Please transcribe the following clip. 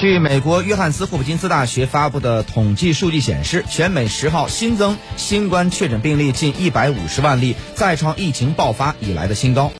据美国约翰斯霍普金斯大学发布的统计数据显示全美十号新增新冠确诊病例近一百五十万例再创疫情爆发以来的新高。